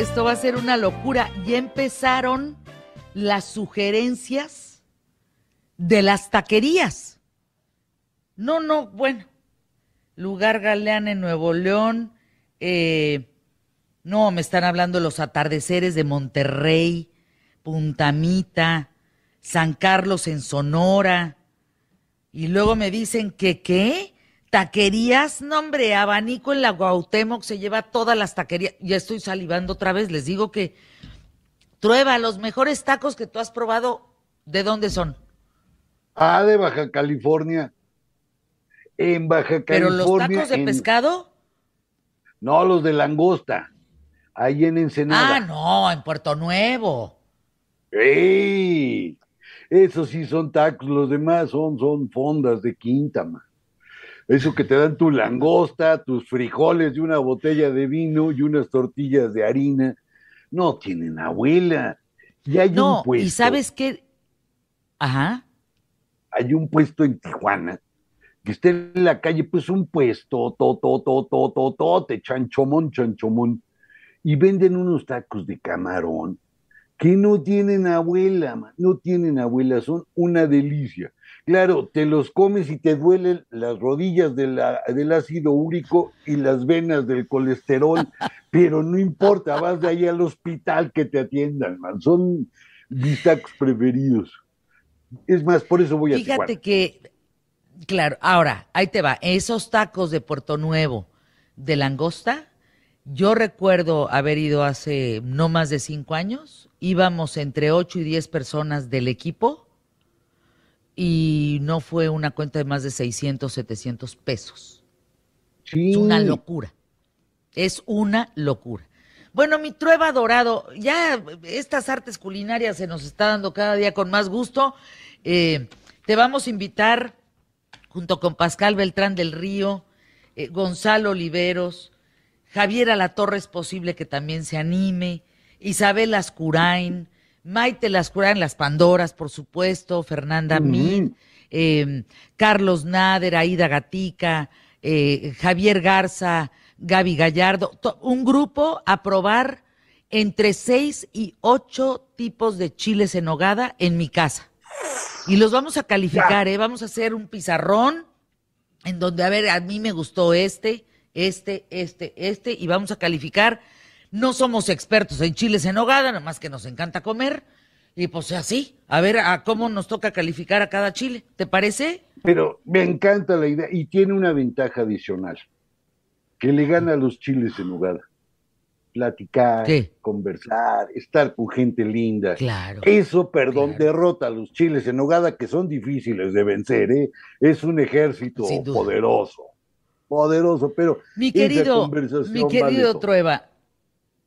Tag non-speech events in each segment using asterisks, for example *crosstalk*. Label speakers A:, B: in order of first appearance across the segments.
A: esto va a ser una locura. Ya empezaron las sugerencias de las taquerías. No, no, bueno. Lugar Galeán en Nuevo León. Eh, no, me están hablando los atardeceres de Monterrey, Puntamita, San Carlos en Sonora. Y luego me dicen que qué, taquerías, no hombre, abanico en la Guautemoc se lleva todas las taquerías. Ya estoy salivando otra vez, les digo que Trueba, los mejores tacos que tú has probado, ¿de dónde son?
B: Ah, de Baja California. En Baja California. ¿Pero los
A: tacos de pescado?
B: No, los de langosta. Ahí en Ensenada.
A: Ah, no, en Puerto Nuevo.
B: ¡Ey! Esos sí son tacos, los demás son, son fondas de quinta, man. Eso que te dan tu langosta, tus frijoles y una botella de vino y unas tortillas de harina no tienen abuela. Y hay un puesto.
A: Y sabes qué. Ajá.
B: Hay un puesto en Tijuana que está en la calle, pues un puesto, to, to, to, to, to, to, te chanchomón, chanchomón. Y venden unos tacos de camarón que no tienen abuela, no tienen abuela, son una delicia. Claro, te los comes y te duelen las rodillas del ácido úrico y las venas del colesterol, *laughs* pero no importa, vas de ahí al hospital que te atiendan, man. Son mis tacos preferidos. Es más, por eso voy a
A: Fíjate que, claro, ahora, ahí te va, esos tacos de Puerto Nuevo de langosta, yo recuerdo haber ido hace no más de cinco años, íbamos entre ocho y diez personas del equipo y no fue una cuenta de más de 600, 700 pesos. Es una locura. Es una locura. Bueno, mi trueba dorado, ya estas artes culinarias se nos está dando cada día con más gusto. Eh, te vamos a invitar junto con Pascal Beltrán del Río, eh, Gonzalo Oliveros, Javier Torre es posible que también se anime, Isabel Ascurain, Maite Lascurain, las Pandoras, por supuesto, Fernanda Mid, em, Carlos Nader, Aida Gatica, eh, Javier Garza, Gaby Gallardo, un grupo a probar entre seis y ocho tipos de chiles en hogada en mi casa. Y los vamos a calificar, ¿eh? Vamos a hacer un pizarrón en donde, a ver, a mí me gustó este, este, este, este, y vamos a calificar no somos expertos en chiles en hogada, nada más que nos encanta comer. Y pues así, a ver a cómo nos toca calificar a cada chile. ¿Te parece?
B: Pero me encanta la idea y tiene una ventaja adicional, que le gana a los chiles en hogada. Platicar, conversar, estar con gente linda.
A: Claro.
B: Eso, perdón, derrota a los chiles en hogada que son difíciles de vencer, ¿eh? Es un ejército poderoso. Poderoso, pero
A: mi querido, mi querido Trueba,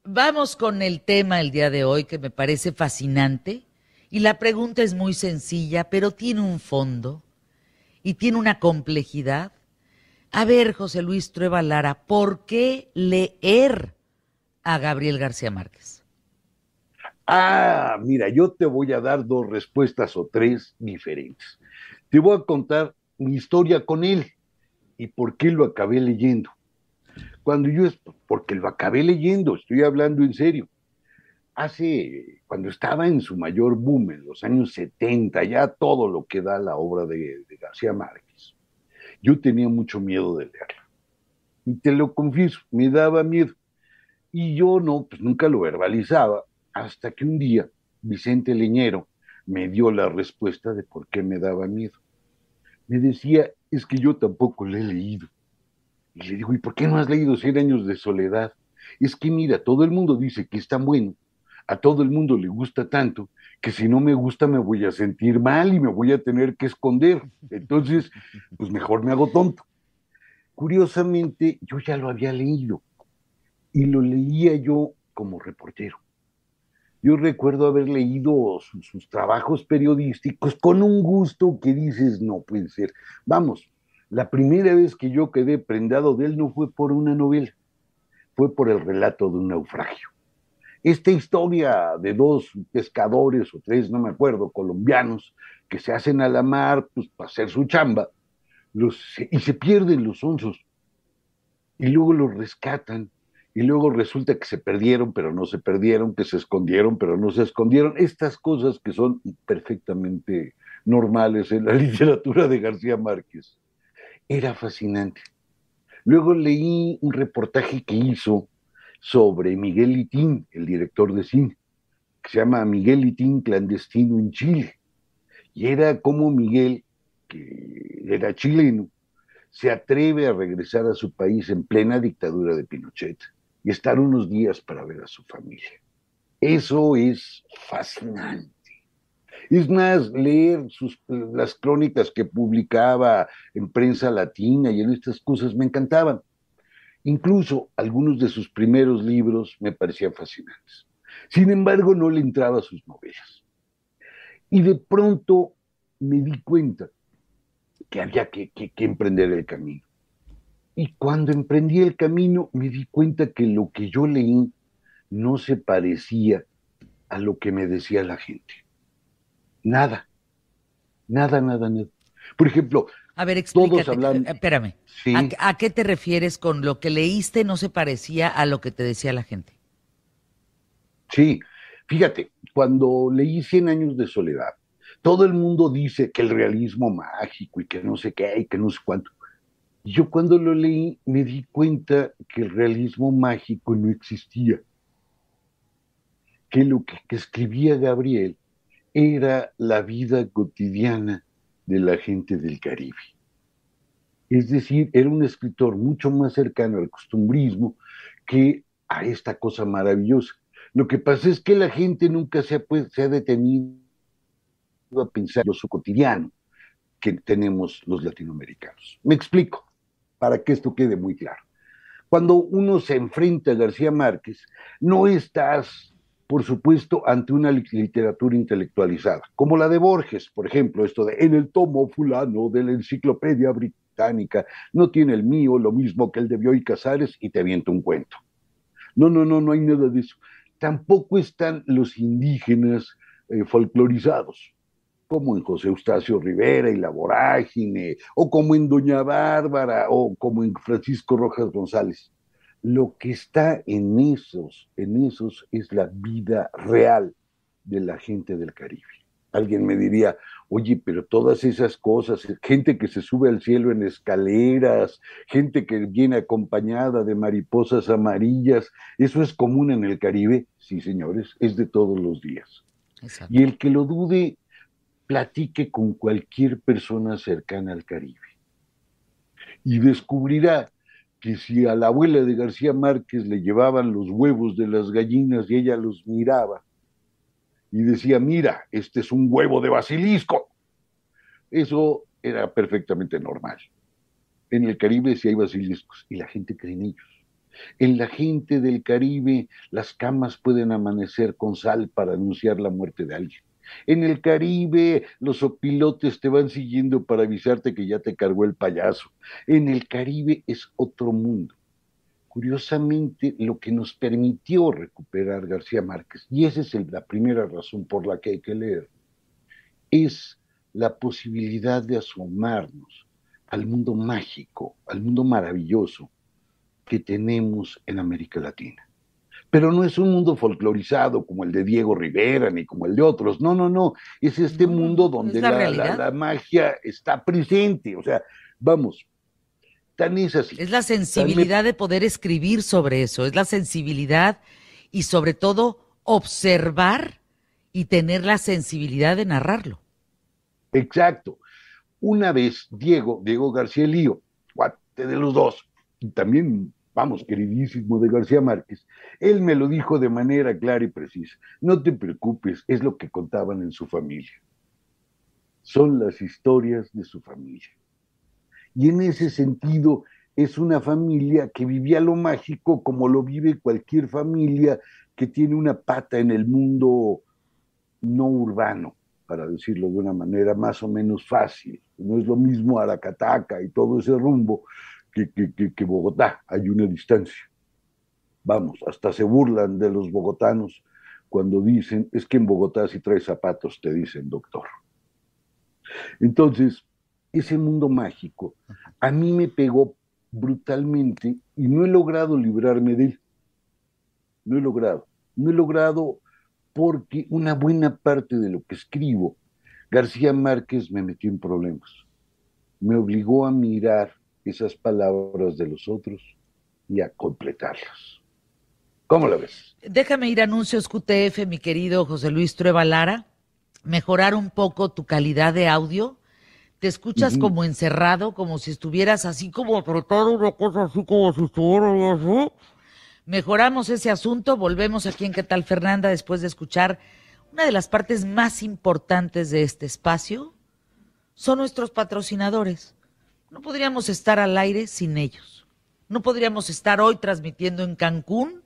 A: Vamos con el tema el día de hoy que me parece fascinante y la pregunta es muy sencilla, pero tiene un fondo y tiene una complejidad. A ver, José Luis Trueba Lara, ¿por qué leer a Gabriel García Márquez?
B: Ah, mira, yo te voy a dar dos respuestas o tres diferentes. Te voy a contar mi historia con él y por qué lo acabé leyendo. Cuando yo, porque lo acabé leyendo, estoy hablando en serio. Hace, cuando estaba en su mayor boom, en los años 70, ya todo lo que da la obra de, García Márquez, yo tenía mucho miedo de leerla. Y te lo confieso, me daba miedo. Y yo no, pues nunca lo verbalizaba, hasta que un día Vicente Leñero me dio la respuesta de por qué me daba miedo. Me decía, es que yo tampoco le he leído. Y le digo, ¿y por qué no has leído Cien años de soledad? Es que mira, todo el mundo dice que es tan bueno, a todo el mundo le gusta tanto, que si no me gusta me voy a sentir mal y me voy a tener que esconder. Entonces, pues mejor me hago tonto. Curiosamente, yo ya lo había leído y lo leía yo como reportero. Yo recuerdo haber leído sus, trabajos periodísticos con un gusto que dices, no puede ser. Vamos, la primera vez que yo quedé prendado de él no fue por una novela, fue por el relato de un naufragio. Esta historia de dos pescadores o tres, no me acuerdo, colombianos, que se hacen a la mar pues, para hacer su chamba, y se pierden los onzos. Y luego los rescatan y luego resulta que se perdieron, pero no se perdieron, que se escondieron, pero no se escondieron. Estas cosas que son perfectamente normales en la *laughs* literatura de García Márquez. Era fascinante. Luego leí un reportaje que hizo sobre Miguel Litín, el director de cine, que se llama Miguel Litín clandestino en Chile. Y era como Miguel, que era chileno, se atreve a regresar a su país en plena dictadura de Pinochet y estar unos días para ver a su familia. Eso es fascinante. Es más, leer sus, las crónicas que publicaba en prensa latina y en estas cosas me encantaban. Incluso algunos de sus primeros libros me parecían fascinantes. Sin embargo, no le entraba a sus novelas. Y de pronto me di cuenta que había que, emprender el camino. Y cuando emprendí el camino me di cuenta que lo que yo leí no se parecía a lo que me decía la gente. Nada, nada, nada, nada. Por ejemplo,
A: a ver, explícate, hablan... Eh, espérame. ¿A, ¿A, qué te refieres con lo que leíste no se parecía a lo que te decía la gente?
B: Sí, fíjate, cuando leí Cien años de soledad, todo el mundo dice que el realismo mágico y que no sé qué y que no sé cuánto. Yo cuando lo leí me di cuenta que el realismo mágico no existía, que lo que, escribía Gabriel era la vida cotidiana de la gente del Caribe. Es decir, era un escritor mucho más cercano al costumbrismo que a esta cosa maravillosa. Lo que pasa es que la gente nunca se ha, se ha detenido a pensar en lo cotidiano que tenemos los latinoamericanos. Me explico para que esto quede muy claro. Cuando uno se enfrenta a García Márquez, no estás, por supuesto, ante una literatura intelectualizada, como la de Borges, por ejemplo, esto de en el tomo fulano de la enciclopedia británica, no tiene el mío lo mismo que el de Bioy Casares y te aviento un cuento. No, no, no, no hay nada de eso. Tampoco están los indígenas eh, folclorizados como en José Eustacio Rivera y La Vorágine, o como en Doña Bárbara, o como en Francisco Rojas González. Lo que está en esos, en esos es la vida real de la gente del Caribe. Alguien me diría, oye, pero todas esas cosas, gente que se sube al cielo en escaleras, gente que viene acompañada de mariposas amarillas, ¿eso es común en el Caribe? Sí, señores, es de todos los días. Y el que lo dude, platique con cualquier persona cercana al Caribe y descubrirá que si a la abuela de García Márquez le llevaban los huevos de las gallinas y ella los miraba y decía, mira, este es un huevo de basilisco, eso era perfectamente normal. En el Caribe sí hay basiliscos y la gente cree en ellos. En la gente del Caribe las camas pueden amanecer con sal para anunciar la muerte de alguien. En el Caribe, los opilotes te van siguiendo para avisarte que ya te cargó el payaso. En el Caribe es otro mundo. Curiosamente, lo que nos permitió recuperar García Márquez, y esa es la primera razón por la que hay que leer, es la posibilidad de asomarnos al mundo mágico, al mundo maravilloso que tenemos en América Latina pero no es un mundo folclorizado como el de Diego Rivera ni como el de otros. No, no, no. Es este mundo donde la, magia está presente. O sea, vamos, tan es así.
A: Es la sensibilidad de poder escribir sobre eso, es la sensibilidad y sobre todo observar y tener la sensibilidad de narrarlo.
B: Exacto. Una vez Diego, Diego García Lío, cuate de los dos, y también vamos, queridísimo de García Márquez, él me lo dijo de manera clara y precisa. No te preocupes, es lo que contaban en su familia. Son las historias de su familia. Y en ese sentido, es una familia que vivía lo mágico como lo vive cualquier familia que tiene una pata en el mundo no urbano, para decirlo de una manera más o menos fácil. No es lo mismo Aracataca y todo ese rumbo que, Bogotá, hay una distancia. Vamos, hasta se burlan de los bogotanos cuando dicen, es que en Bogotá si traes zapatos, te dicen doctor. Entonces, ese mundo mágico a mí me pegó brutalmente y no he logrado librarme de él. no he logrado. No he logrado porque una buena parte de lo que escribo, García Márquez me metió en problemas. Me obligó a mirar esas palabras de los otros y a completarlas. ¿Cómo la ves?
A: Déjame ir a anuncios QTF, mi querido José Luis Trueba Lara. Mejorar un poco tu calidad de audio. Te escuchas como encerrado, como si estuvieras así como apretado, una cosa así como si estuvieras así. Mejoramos ese asunto, volvemos aquí en ¿Qué tal Fernanda? Después de escuchar una de las partes más importantes de este espacio, son nuestros patrocinadores. No podríamos estar al aire sin ellos. No podríamos estar hoy transmitiendo en Cancún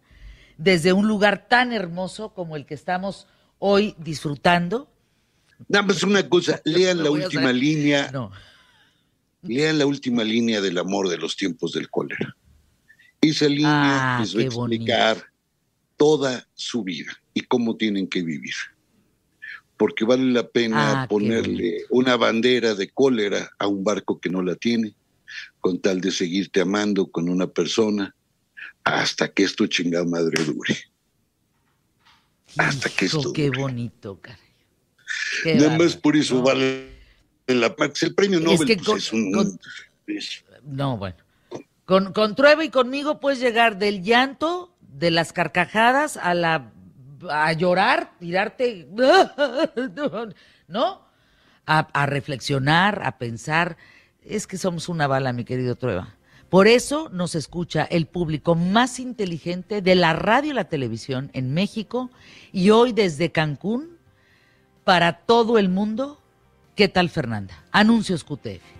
A: desde un lugar tan hermoso como el que estamos hoy disfrutando.
B: Nada más una cosa, *laughs* lean la última línea. No. Lean la última línea del amor de los tiempos del cólera. Esa línea ah, les va a explicar toda su vida y cómo tienen que vivir. Porque vale la pena ah, ponerle una bandera de cólera a un barco que no la tiene, con tal de seguirte amando con una persona hasta que esto chingada madre dure.
A: Hasta que esto Qué bonito, caray.
B: Nada más por eso vale la El premio Nobel pues, es un...
A: no, bueno. Con, con Trueba y conmigo puedes llegar del llanto, de las carcajadas, a la a llorar, tirarte, *laughs* ¿no? A, a, reflexionar, a pensar. Es que somos una bala, mi querido Trueba. Por eso nos escucha el público más inteligente de la radio y la televisión en México y hoy desde Cancún para todo el mundo. ¿Qué tal, Fernanda? Anuncios QTF.